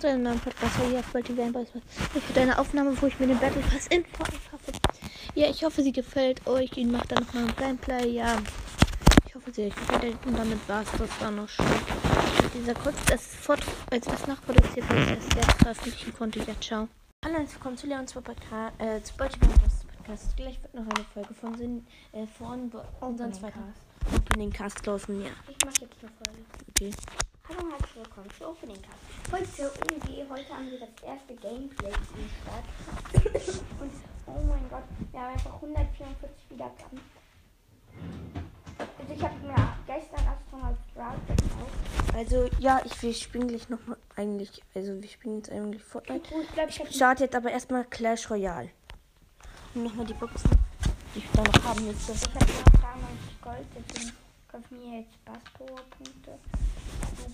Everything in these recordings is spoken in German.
willkommen zu einem neuen Podcast hier auf Multi Boys. Ich eine Aufnahme, wo ich mir den Battle Pass in kaufe. Ja, ich hoffe, sie gefällt euch. Ich mache dann nochmal ein Gameplay. Ja, ich hoffe, sie euch gefällt. Und damit war es das dann noch schon. Dieser kurz, das fort, als das nachproduziert, ich das jetzt veröffentlichen konnte. Ja, ciao. Hallo, willkommen zu Leons Podcast, äh, zu Boys Podcast. Gleich wird noch eine Folge von, Sinn, äh, von unserem zweiten Opening Cast laufen. Ja, Ich mache jetzt eine Folge. okay. Hallo und herzlich willkommen zu Opening Cast. Heute irgendwie, heute haben wir das erste Gameplay am Start. und oh mein Gott, wir haben einfach 144 Wiedergaben. Also ich habe mir gestern Astronaut Sprout gekauft. Also, ja, ich, wir spielen gleich nochmal eigentlich, also wir spielen jetzt eigentlich Fortnite. Ich glaube, ich Ich habe starte jetzt aber erstmal Clash Royale. Und nochmal die Boxen, die ich da noch haben müsste. ich hab noch 93 Gold, deswegen kaufe mir jetzt Bass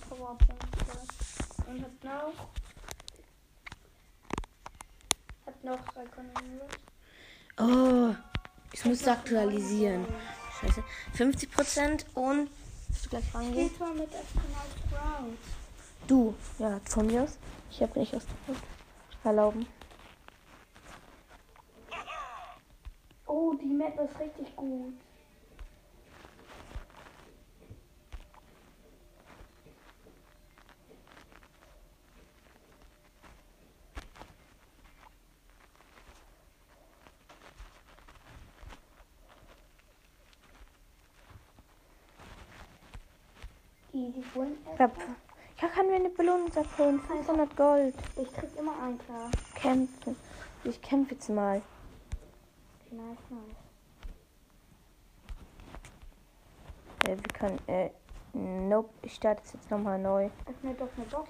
Power Punkte, Power Punkte und hab noch hab noch Konjunkturen. Oh, ich müsste aktualisieren. Scheiße. 50% und. Willst du gleich rangehen? Geht mal mit Astronaut. Du. Ja, von mir aus. Ich habe nicht aus. Erlauben. Oh, die Map ist richtig gut. Easy win. Ja, ja, kann mir eine Belohnung abholen. 500 Gold. Ich krieg immer einen klar. Kämpfen. Ich kämpfe jetzt mal. Nice, nice. Äh, wir können. Äh, nope. Ich starte es jetzt nochmal neu. Öffne doch eine Box.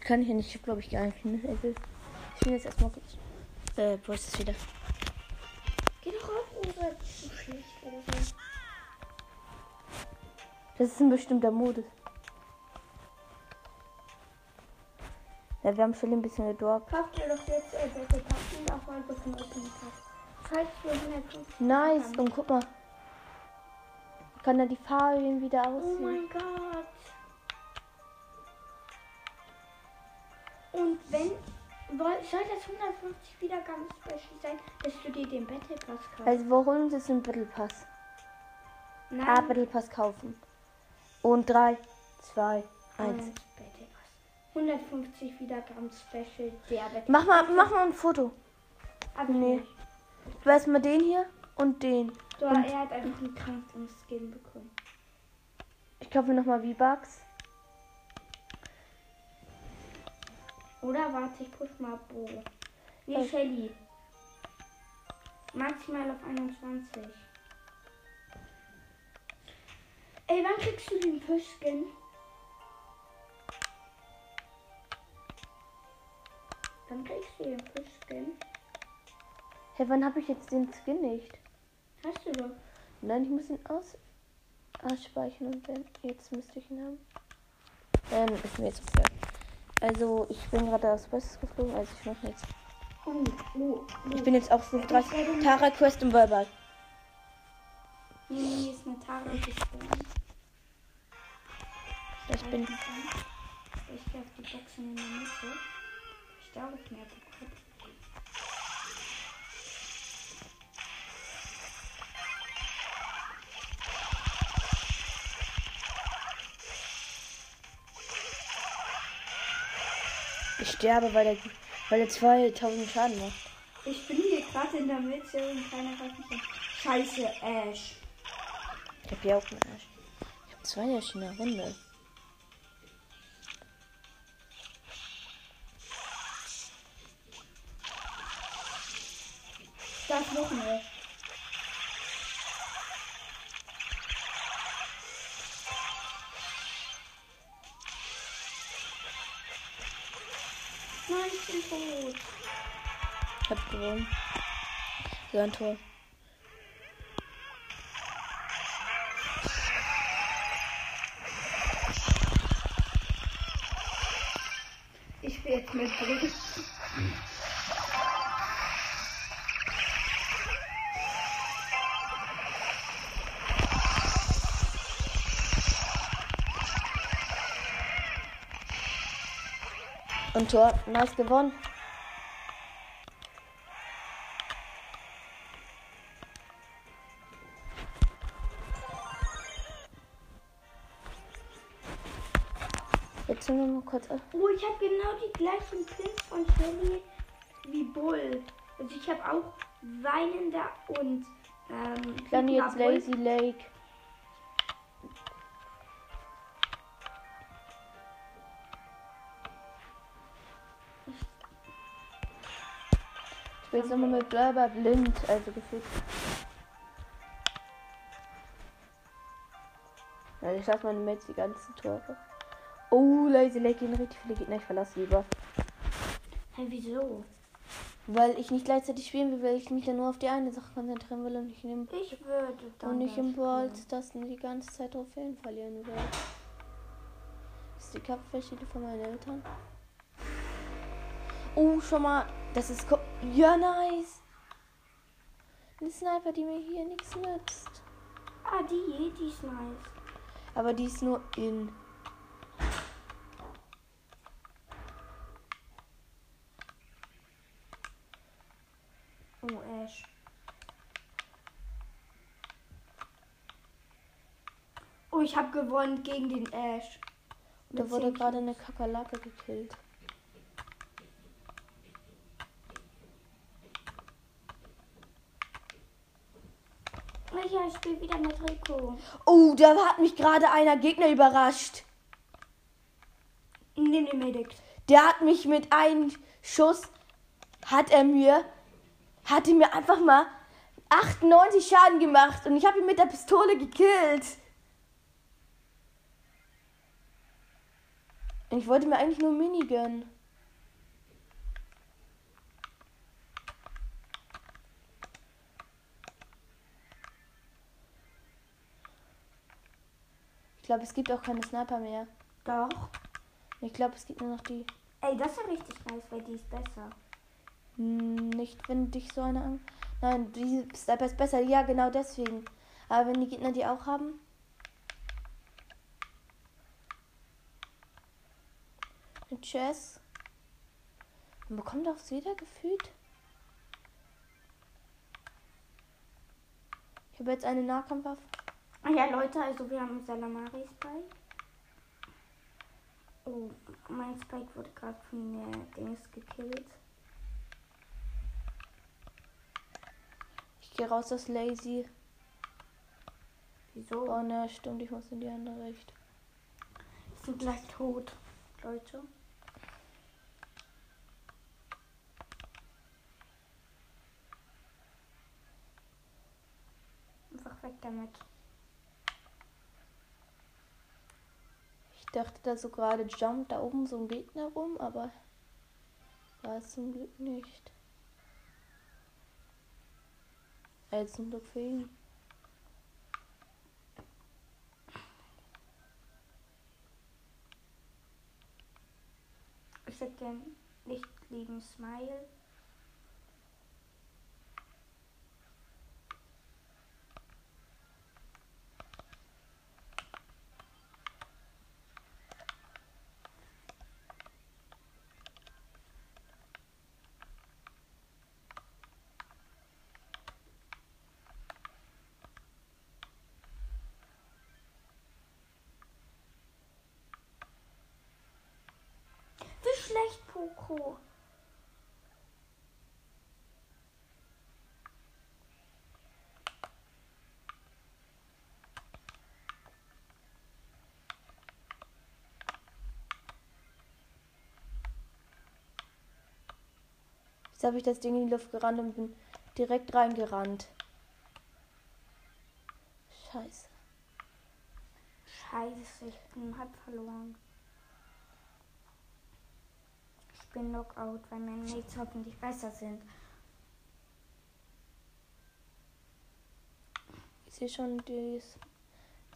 Kann ich ja nicht. Ich habe, glaube ich, gar nicht. Ich bin jetzt erstmal kurz. Äh, wo ist es wieder? Geh doch auf, Uwe. Das ist ein bestimmter Modus. Ja, wir haben schon ein bisschen gedorbt. Kauf dir doch jetzt Pass und auch mal Pass. Falls du 150 Nice. Und guck mal. Kann da die Farben wieder Oh aussehen. mein Gott. Und wenn. Soll das 150 Wiedergaben Special sein, dass du dir den Battle Pass kaufst? Also uns jetzt einen Battle Pass. Nein. Ah, Battle Pass kaufen. Und 3, 2, 1. Eins Battle Pass. 150 Wiedergaben Special, der Battle Mach mal, mach mal ein Foto. Aber nee. nicht. Du hast mal den hier und den. So, Und- er hat einfach einen kranken Skin bekommen. Ich kaufe nochmal V-Bucks. Oder warte, ich push mal Bo. Nee, Okay. Shelly. Maximal auf 21. Ey, wann kriegst du den Fischskin? Wann kriegst du den Fischskin? Hey, wann habe ich jetzt den Skin nicht? Hast du doch. Nein, ich muss ihn aus ausspeichern und dann jetzt müsste ich ihn haben. Dann ist mir jetzt okay. Also ich bin gerade aus West geflogen, also ich mache jetzt. Oh, oh, oh. Ich bin jetzt auf Stufe 3. Tara Quest im Ballball. Nee, ist eine Tara gesprungen. Ich bin. Ich gehe auf die Boxen in der Mitte. Ich glaube, ich merke kurz. Ich sterbe, weil er, weil er 2000 Schaden macht. Ich bin hier gerade in der Mitte und keiner greift mich. Scheiße, Ash. Ich habe ja auch einen Arsch. Ich habe zwei Ash in der Runde. Nein, ich bin tot. Ich hab gewonnen. So ein Tor. Tor. Nice gewonnen. Jetzt sind wir mal kurz auf. Oh, ich habe genau die gleichen Pins von Shelly wie Bull. Also ich habe auch Weinender und ähm, Dann jetzt. Lazy Lake. Ich will jetzt nochmal mit Blabber blind, also gefühlt. Ja, ich lasse meine Mates die ganzen Tore. Oh, Lazy Lake gehen richtig viele Gegner. Ich verlasse lieber. Hä, wieso? Weil ich nicht gleichzeitig spielen will, weil ich mich dann nur auf die eine Sache konzentrieren will und in dem Ich würde dann Und nicht das im Brawl spielen. Stars die ganze Zeit Trophäen verlieren will. Das ist die Kampfverschiede von meinen Eltern. Oh, schon mal. Das ist. ko- Ja, nice. Eine Sniper, die mir hier nichts nützt. Ah, die, die ist nice. Aber die ist nur in. Oh, Ash. Oh, ich habe gewonnen gegen den Ash. Da wurde gerade eine Kakerlake gekillt. Kills. Ja, ich spiele wieder mit Rico. Oh, da hat mich gerade einer Gegner überrascht. Nimm den Medic. Der hat mich mit einem Schuss, hat er mir, hat er mir einfach mal 98 Schaden gemacht und ich habe ihn mit der Pistole gekillt. Ich wollte mir eigentlich nur Mini gönnen. Glaube, es gibt auch keine Sniper mehr. Doch. Ich glaube, es gibt nur noch die. Ey, das ist ja richtig nice, weil die ist besser. Hm, Nicht, wenn dich so eine an. Nein, die Sniper ist besser. Ja, genau deswegen. Aber wenn die Gegner die auch haben. Eine Chess. Man bekommt auch wieder gefühlt. Ich habe jetzt eine Nahkampfwaffe. Ah ja, Leute, also wir haben Salamari Spike. Oh, mein Spike wurde gerade von der Dings gekillt. Ich gehe raus aus Lazy. Wieso? Oh ne, stimmt, ich muss in die andere Richtung. Wir sind gleich tot, Leute. Einfach weg damit. Dachte da so gerade jumpt da oben so ein Gegner rum, aber war es zum Glück nicht. Äh, zum Glück für ihn. Ich hätte gern nicht lieben Smile. Wie schlecht, Poco. Jetzt habe ich das Ding in die Luft gerannt und bin direkt reingerannt. Scheiße. Scheiße, ich bin halb verloren. Ich bin Lockout, weil meine Mates hoffentlich besser sind. Ich sehe schon dies.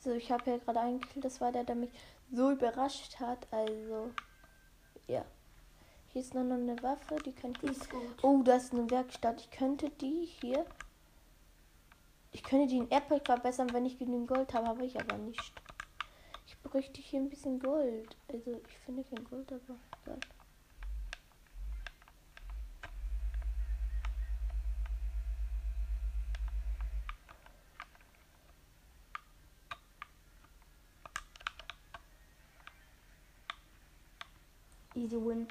So, ich habe ja gerade einen Kill. Das war der, der mich so überrascht hat. Also, ja. Hier ist noch eine Waffe, die kann ich. Oh, da ist eine Werkstatt. Ich könnte die hier. Ich könnte die in Airpack verbessern, wenn ich genügend Gold habe, habe ich aber nicht. Ich bräuchte hier ein bisschen Gold. Also ich finde kein Gold, aber egal. Easy win.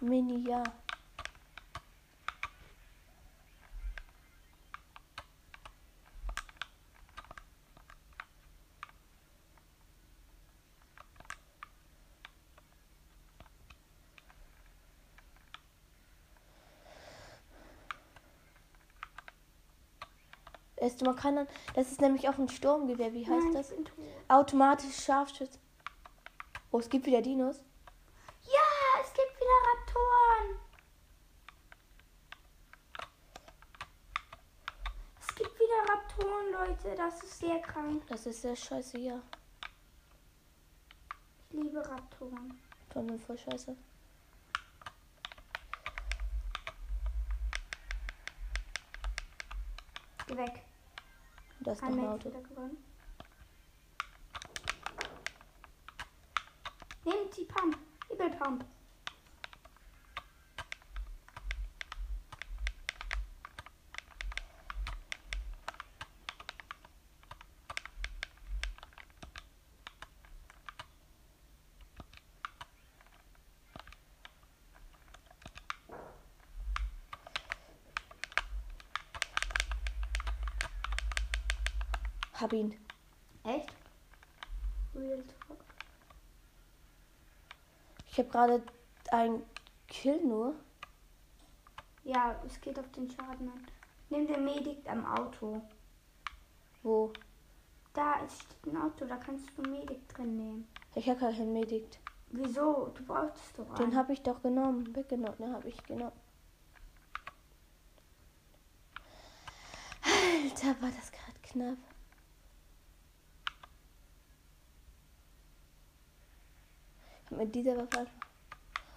Mini, ja. Es, man kann dann, das ist nämlich auch ein Sturmgewehr. Wie heißt Nein, das? Automatisch Scharfschütze. Oh, es gibt wieder Dinos. Ja, es gibt wieder Raptoren. Es gibt wieder Raptoren, Leute. Das ist sehr krank. Das ist sehr scheiße, ja. Ich liebe Raptoren. Von mir voll scheiße. Geh weg. Da ist Ein ein Max Auto. Nehmt die Pump. Hebelpump. Hab ihn. Echt? Real Talk. Ich habe gerade ein Kill nur. Ja, es geht auf den Schaden an. Nimm den Medic am Auto. Wo? Da ist steht ein Auto, da kannst du Medic drin nehmen. Ich habe keinen Medikt. Wieso? Du brauchst doch einen. Den habe ich doch genommen. Weggenommen. Den habe ich genommen. Alter, war das gerade knapp. Ich hab mit dieser Waffe. einfach-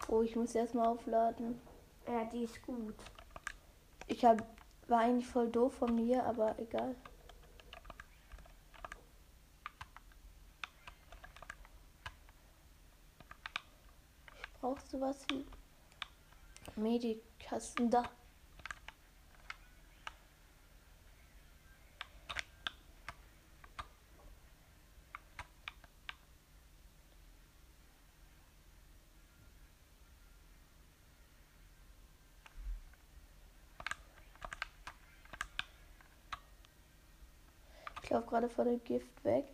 Oh, ich muss erstmal aufladen. Ja, die ist gut. Ich hab, war eigentlich voll doof von mir, aber egal. Ich brauch sowas wie Medikasten da. Gerade vor dem Gift weg.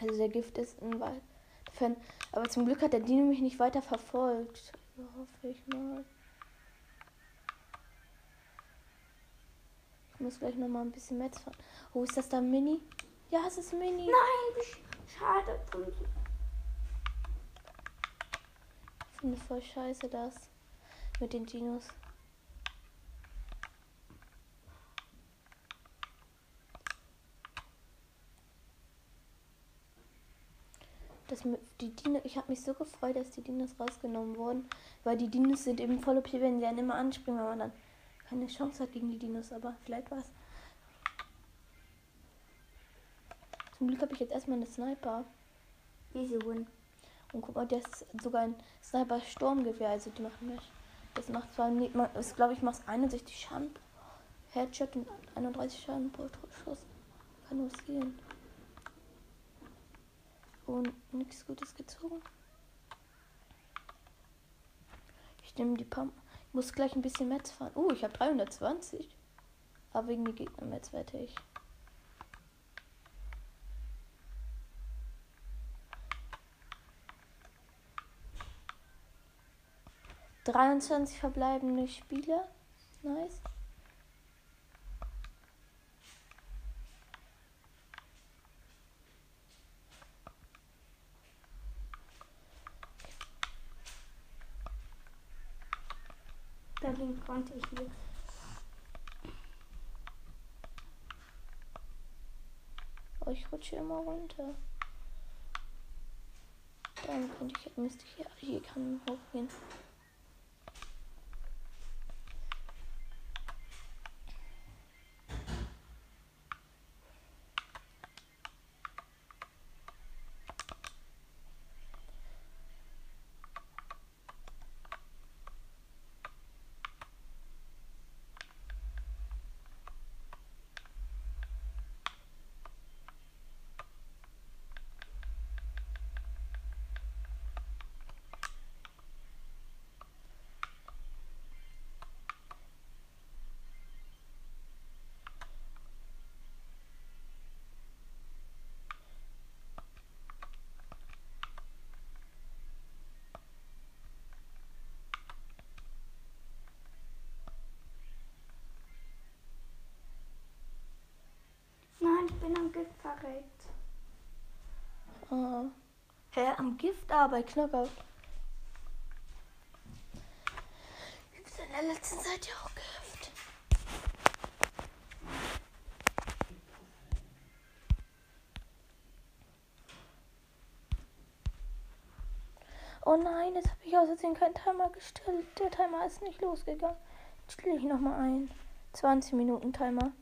Also der Gift ist ein Wald. Fan. Aber zum Glück hat der Dino mich nicht weiter verfolgt. So hoffe ich mal. Ich muss gleich noch mal ein bisschen Metz fahren. Oh, ist das da Mini? Ja, es ist Mini. Nein, schade. Ich finde voll scheiße das mit den Dinos. Das mit, die Dino, ich habe mich so gefreut, dass die Dinos rausgenommen wurden, weil die Dinos sind eben voll OP, wenn sie dann immer anspringen, weil man dann keine Chance hat gegen die Dinos, aber vielleicht war's. Zum Glück habe ich jetzt erstmal eine Sniper. Easy win. Und guck mal, das ist sogar ein Sniper-Sturmgewehr. Also die machen nicht. Das macht zwar nicht, man- das glaube ich macht 61 Schaden. Headshot und 31 Schaden pro Schuss. Kann nur sehen. Und nichts Gutes gezogen. Ich nehme die Pump. Ich muss gleich ein bisschen Metz fahren. Oh, ich habe 320. Aber wegen die Gegner Metz wette ich. Dreiundzwanzig verbleibende Spieler. Nice. Dagegen konnte ich nichts. Oh, ich rutsche immer runter. Dann könnte ich, müsste ich hier, hier kann hochgehen. Gift verreckt. Ah. Hä, am Gift, ah, bei Knockout. Gibt's in der letzten Zeit ja auch Gift? Oh nein, jetzt habe ich Versehen keinen Timer gestellt. Der Timer ist nicht losgegangen. Jetzt stelle ich nochmal ein. 20 Minuten Timer.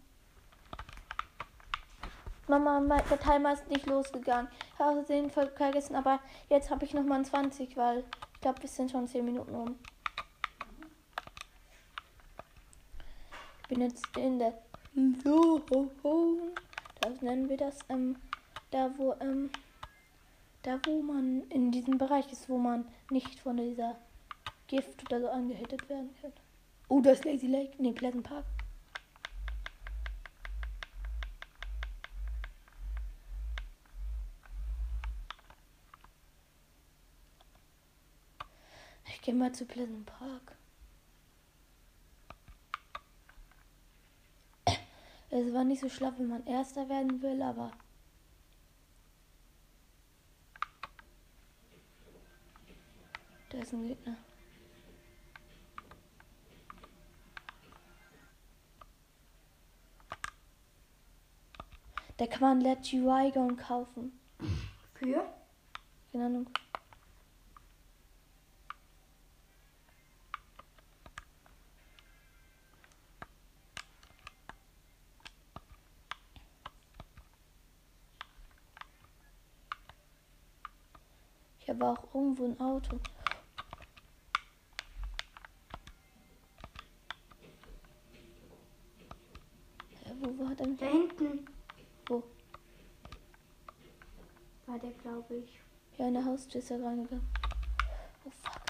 Mama, der Timer ist nicht losgegangen. Ich habe Versehen voll vergessen, aber jetzt habe ich nochmal ein 20, weil ich glaube, es sind schon 10 Minuten um. Ich bin jetzt in der Zone. Das nennen wir das, ähm, da wo, ähm, da wo man in diesem Bereich ist, wo man nicht von dieser Gift oder so angehittet werden kann. Oh, das ist Lazy Lake. Nee, Pleasant Park. Gehe mal zu Pleasant Park. Es war nicht so schlau, wenn man Erster werden will, aber. Da ist ein Gegner. Da kann man Let You Gon kaufen. Für? Keine Ahnung. Ich habe auch irgendwo ein Auto. Äh, Wo war denn Da hinten Wo? war der, glaube ich. Ja, in der Haustür ist er reingegangen. Oh fuck.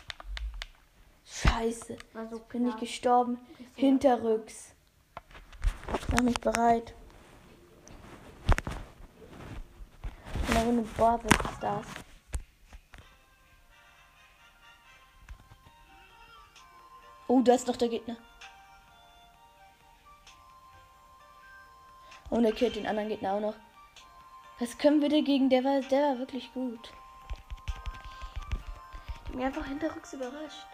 Scheiße. War so Bin ich gestorben. Hinterrücks. Mach mich bereit. In der Runde Barwitz Stars. Oh, da ist noch der Gegner. Und er killt den anderen Gegner auch noch. Was können wir dagegen? Der war, der war wirklich gut. Ich bin einfach hinterrücks überrascht.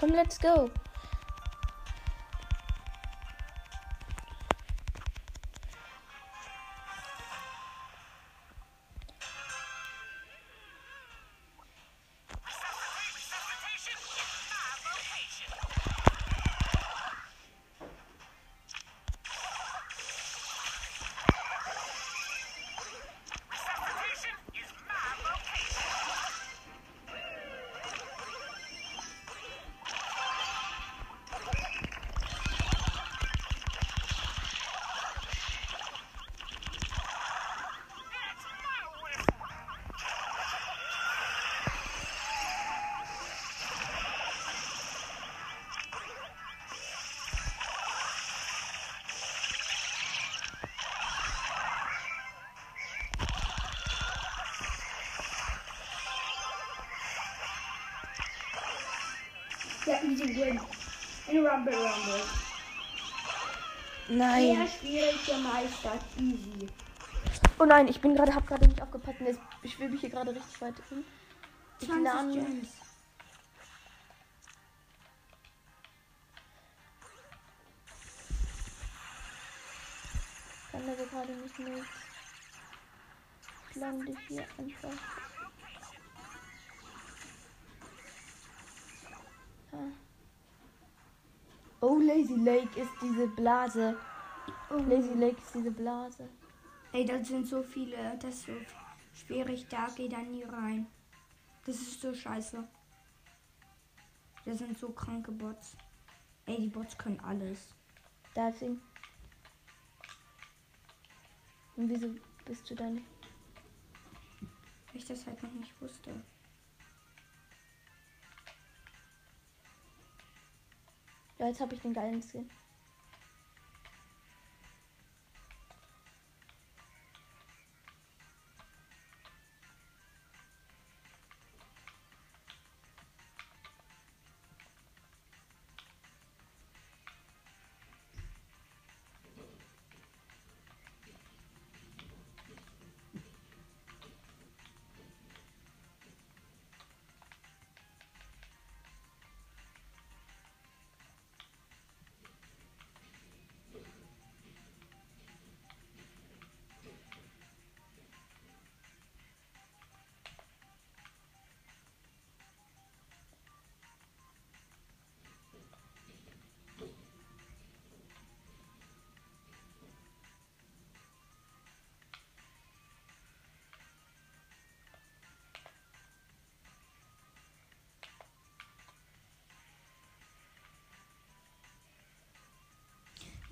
Komm, let's go. Ja, easy win. In Rumble Rumble. Nein. Der schwierig gemeistert. Easy. Oh nein, ich bin gerade, hab gerade nicht aufgepasst. und Jetzt schwebe ich hier gerade richtig weit hin. Ich 20 lerne. Gems. kann aber gerade nicht mehr. Ich lande hier einfach. Lazy Lake ist diese Blase. Lazy Lake ist diese Blase. Ey, da sind so viele. Das ist so schwierig. Da geht er nie rein. Das ist so scheiße. Das sind so kranke Bots. Ey, die Bots können alles. Deswegen. Und wieso bist du da nicht? Weil ich das halt noch nicht wusste. Ja, jetzt habe ich den geilen Skin.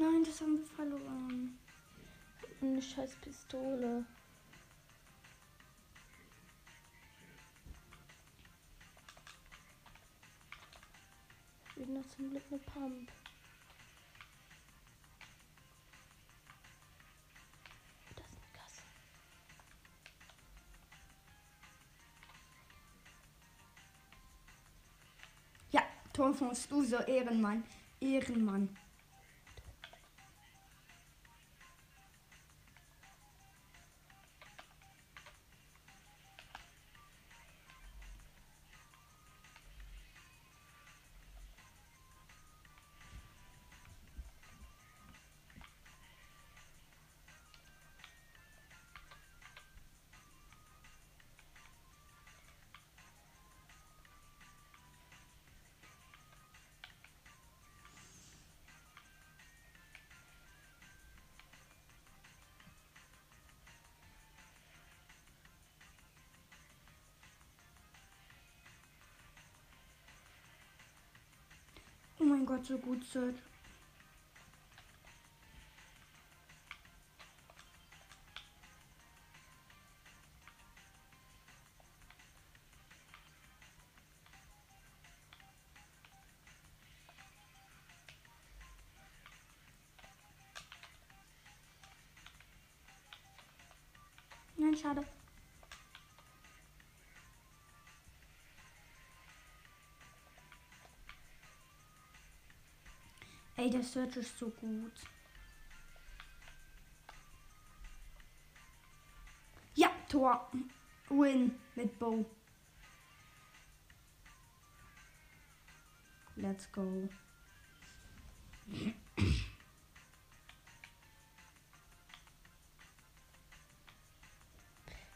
Nein, das haben wir verloren. Eine scheiß Pistole. Wieder zum Glück eine Pump. Das ist eine Kasse. Ja, Tonfons, du so Ehrenmann. Ehrenmann. Gott, so gut, Search. Nein, schade. Ey, der Search ist so gut. Ja, Tor. Win mit Bow. Let's go.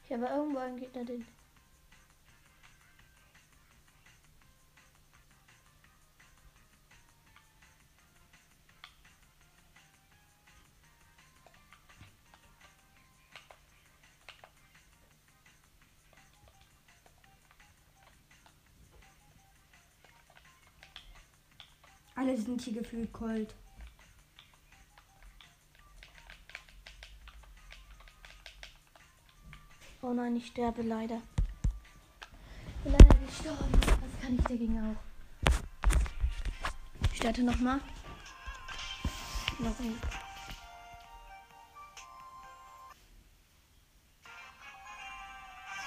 Hier war irgendwo ein Gegner, den. Alle sind hier gefühlt cold. Oh nein, ich sterbe leider. Leider gestorben. Was kann ich dagegen auch? Ich starte nochmal. Noch ein.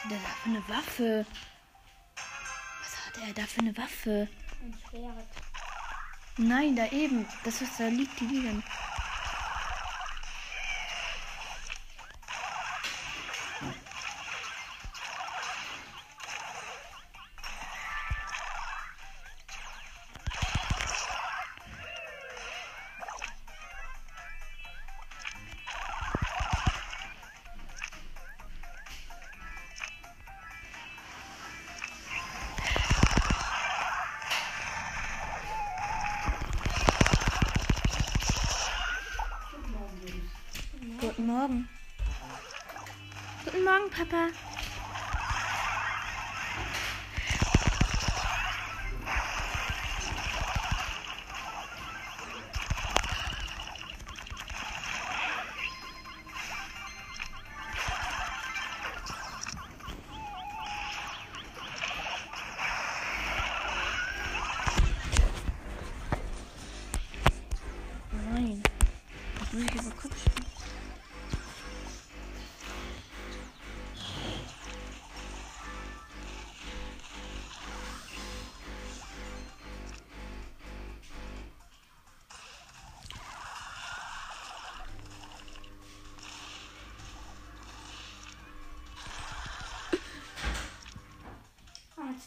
Was hat der da für eine Waffe? Was hat er da für eine Waffe? Ein Schwert. Nein, da eben. Das ist, da liegt die Wiegen.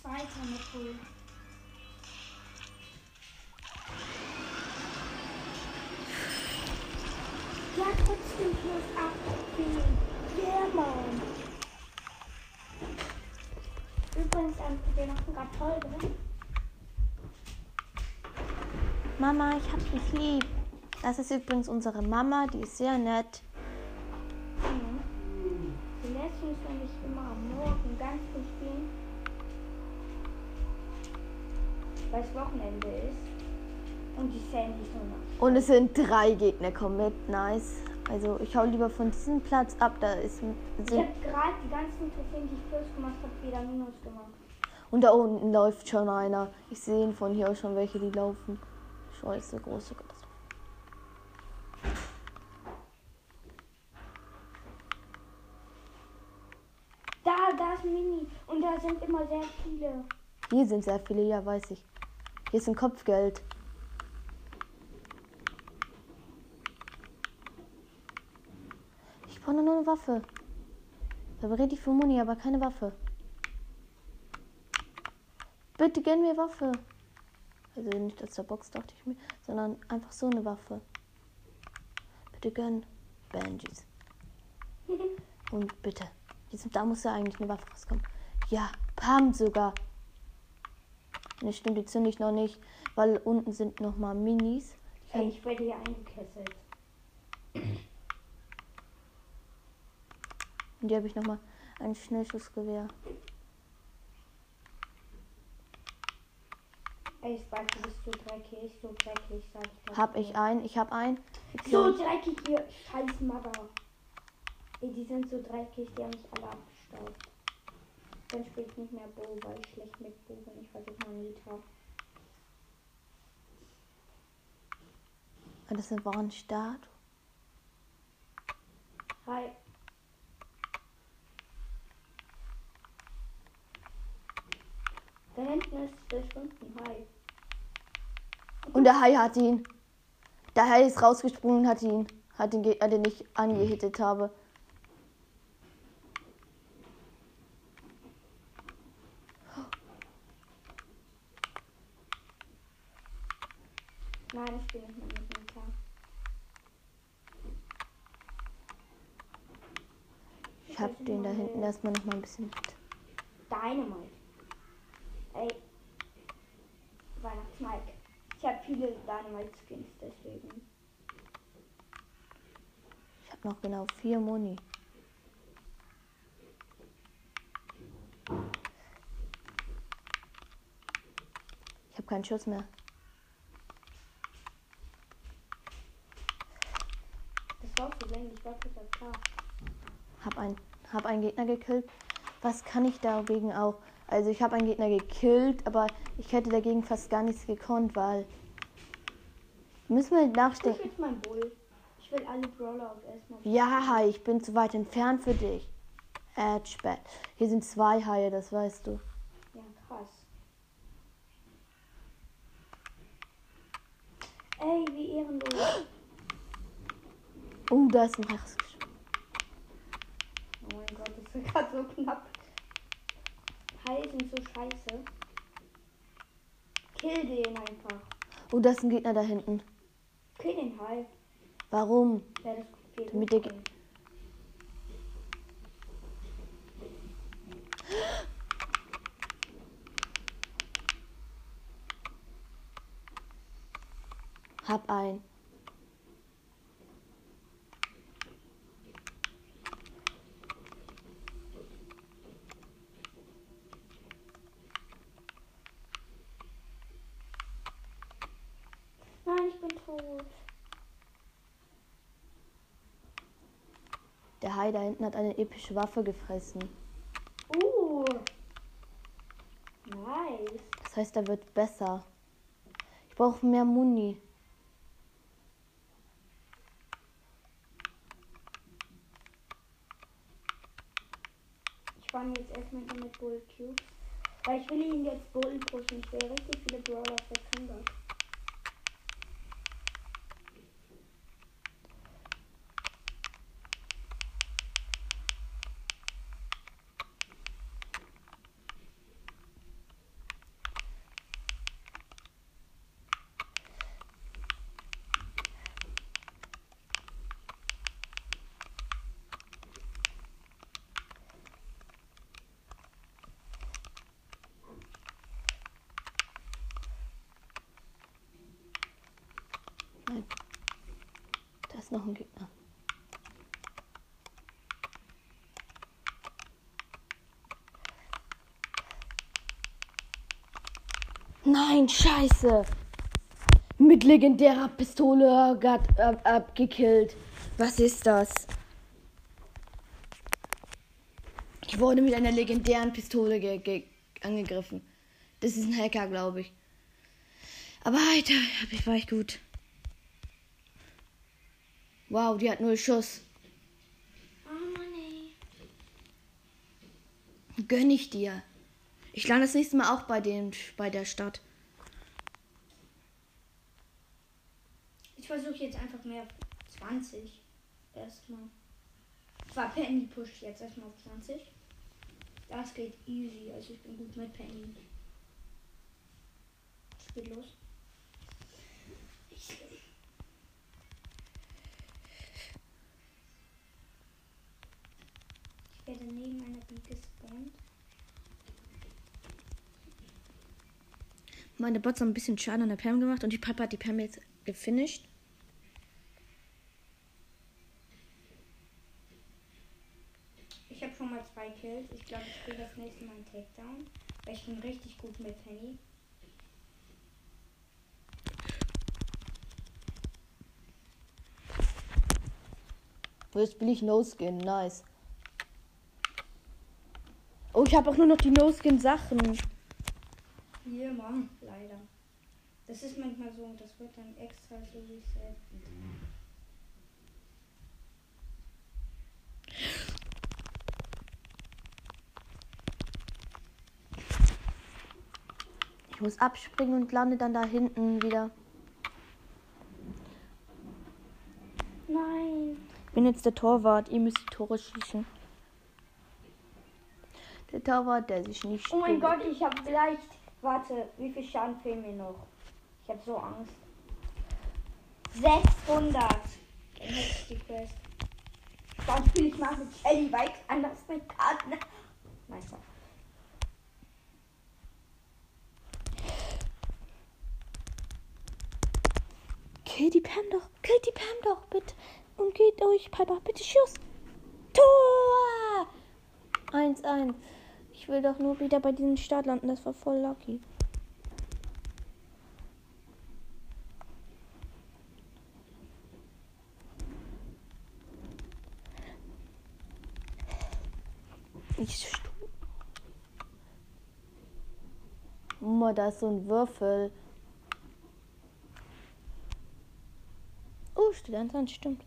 Zweiter mit Bull. Ja, trotzdem plus 8. Okay. Yeah, Mann. Übrigens, ähm, wir machen gerade Folge. Mama, ich hab dich lieb. Das ist übrigens unsere Mama, die ist sehr nett. Mhm. Die lässt uns nämlich immer am Morgen ganz früh spielen. Weil es Wochenende ist. Und die Sandy ist nur noch. Und es sind drei Gegner, komm mit, nice. Also ich hau lieber von diesem Platz ab, da ist Ich habe gerade die ganzen Trophäen, die ich plus gemacht habe, wieder minus gemacht. und da unten läuft schon einer. Ich sehe von hier aus schon welche, die laufen. Scheiße, große Katastrophe. Da, da ist ein Mini. Und da sind immer sehr viele. Hier sind sehr viele, ja, weiß ich. Hier ist ein Kopfgeld. Ich brauche nur eine Waffe. Da rede ich für Muni, aber keine Waffe. Bitte gönn mir Waffe. Also nicht aus der Box, dachte ich mir, sondern einfach so eine Waffe. Bitte gönn. Banjis. Und bitte. Jetzt, da muss ja eigentlich eine Waffe rauskommen. Ja, Pam sogar. Ne, stimmt, die zünde ich noch nicht, weil unten sind noch mal Minis. Kann Ey, ich, ich werde hier eingekesselt. und die habe ich noch mal ein Schnellschussgewehr. Ey, Spike, du bist so dreckig, so dreckig, sag ich. Hab ich ein, ich hab ein. So dreckig hier, scheiß Mother. Ey, die sind so dreckig, die haben mich alle abgestaubt. Dann spiele ich nicht mehr Bo, weil ich schlecht mit Bo bin. Ich versuche mal Nita. Ah, Das ist eine Warnstart. Hi. Da hinten ist verschwunden. Hi. Und der Hai hat ihn. Der Hai ist rausgesprungen und hat ihn. Hat den Gegner, den ich angehittet habe. Nein, ich bin nicht mehr mit Nita. Ich hab den da hinten erstmal noch mal ein bisschen mit. Dynamite. Ey. Weihnachtsmike. Ich habe viele Dynamite-Skins, deswegen. Ich hab noch genau vier Muni. Ich habe keinen Schuss mehr. Das war so wenig, ich war klar. Hab ein, hab einen Gegner gekillt. Was kann ich dagegen auch? Also ich habe einen Gegner gekillt, aber ich hätte dagegen fast gar nichts gekonnt, weil müssen wir Ich mein Bull. Ich will alle Brawler auf erstmal. Ja, Hai, ich bin zu weit entfernt für dich. Edgebett. Hier sind zwei Haie, das weißt du. Ja, krass. Ey, wie ehrenlos. Oh, da ist ein Hex. Oh mein Gott, das ist gerade so knapp. Hai sind so scheiße. Kill den einfach. Oh, da ist ein Gegner da hinten. Kill den Hai. Warum? Ja, das geht Damit der-. Hab ein. Nein, ich bin tot. Da hinten hat eine epische Waffe gefressen. Uh. Nice. Das heißt, er wird besser. Ich brauche mehr Muni. Ich fange jetzt erstmal mit Bull Cubes. Weil ich will ihn jetzt Bull pushen. Ich will richtig viele Brawler auf der 100. Da ist noch ein Gegner. Nein, scheiße. Mit legendärer Pistole ab, abgekillt. Was ist das? Ich wurde mit einer legendären Pistole angegriffen. Das ist ein Hacker, glaube ich. Aber Alter, ich war ich gut. Wow, die hat null Schuss. Oh Mann, ey. Gönn ich dir. Ich lande das nächste Mal auch bei, dem, bei der Stadt. Ich versuche jetzt einfach mehr 20. Erstmal. Zwar Penny pusht jetzt erstmal auf 20. Das geht easy. Also ich bin gut mit Penny. Geht los. Werde neben meiner B gespawnt. Meine Bots haben ein bisschen Schaden an der Pam gemacht und die Papa hat die Pam jetzt gefinisht. Ich habe schon mal zwei Kills. Ich glaube, ich spiele das nächste Mal einen Takedown. Weil ich bin richtig gut mit Penny. Jetzt bin ich No Skin, nice. Ich habe auch nur noch die No-Skin-Sachen. Hier, Mann, leider. Das ist manchmal so und das wird dann extra so reset. Ich muss abspringen und lande dann da hinten wieder. Nein. Ich bin jetzt der Torwart. Ihr müsst die Tore schießen. Der Torwart, der sich nicht. Oh mein Gott, ich habe vielleicht. Warte, wie viel Schaden fehlen mir noch? Ich habe so Angst. 600. Dann hätte ich die Quest. Dann spiele ich mal mit Ellie, weil ich anders mit Karten. Meister. Kill die Pam doch. Kill die Pam doch, bitte. Und geht durch, Piper. Bitte Schuss. Tor! 1-1. Ich will doch nur wieder bei diesem Start landen. Das war voll lucky. Ich Mama, da ist so ein Würfel. Oh, steht an stimmt.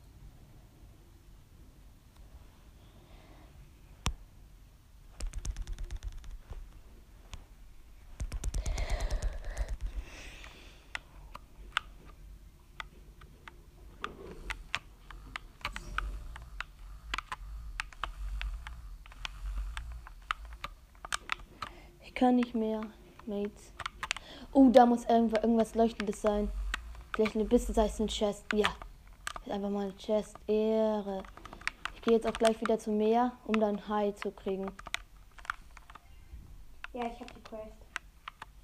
Kann nicht mehr. Mates. Oh, da muss irgendwo irgendwas Leuchtendes sein. Vielleicht eine bisschen sei es ein Chest. Ja. Ist einfach mal ein Chest. Ehre. Ich gehe jetzt auch gleich wieder zum Meer, um dann High zu kriegen. Ja, ich habe die Quest.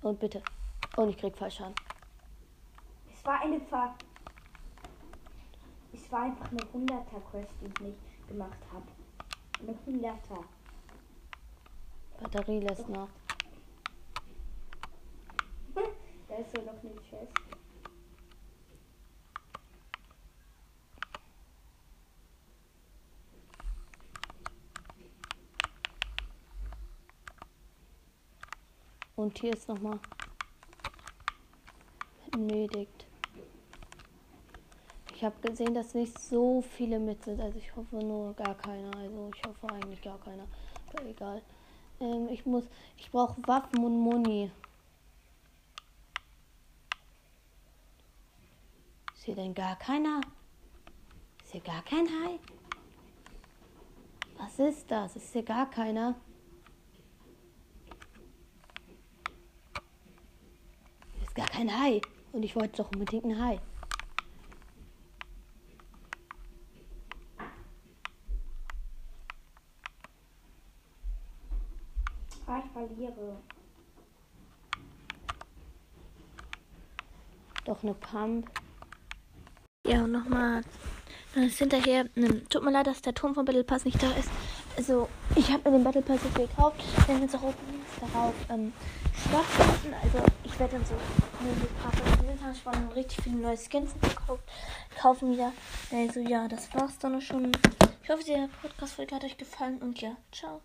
Und bitte. Und ich krieg Fallschaden. Es war eine Ver Es war einfach eine 100er Quest, die ich nicht gemacht habe. Eine 100er. Batterie lässt nach. Da ist ja noch eine Chest. Und hier ist nochmal Medikt. Ich habe gesehen, dass nicht so viele mit sind. Also ich hoffe nur gar keiner. Also ich hoffe eigentlich gar keiner. Aber egal. Ähm, ich muss. Ich brauche Waffen und Muni. Hier denn gar keiner? Ist hier gar kein Hai? Was ist das? Ist hier gar keiner? Hier ist gar kein Hai. Und ich wollte doch unbedingt ein Hai. Ich verliere. Doch eine Pump. Ja, und nochmal. Dann ist hinterher. Ne, tut mir leid, dass der Turm vom Battle Pass nicht da ist. Also, ich habe mir den Battle Pass jetzt gekauft. Wenn jetzt auch darauf ähm, stattfinden. Also, ich werde dann so ein paar Verschiedene allem richtig viele neue Skins gekauft. Kaufen wieder. Also ja, das war's dann schon. Ich hoffe, die Podcast-Folge hat euch gefallen und ja, ciao.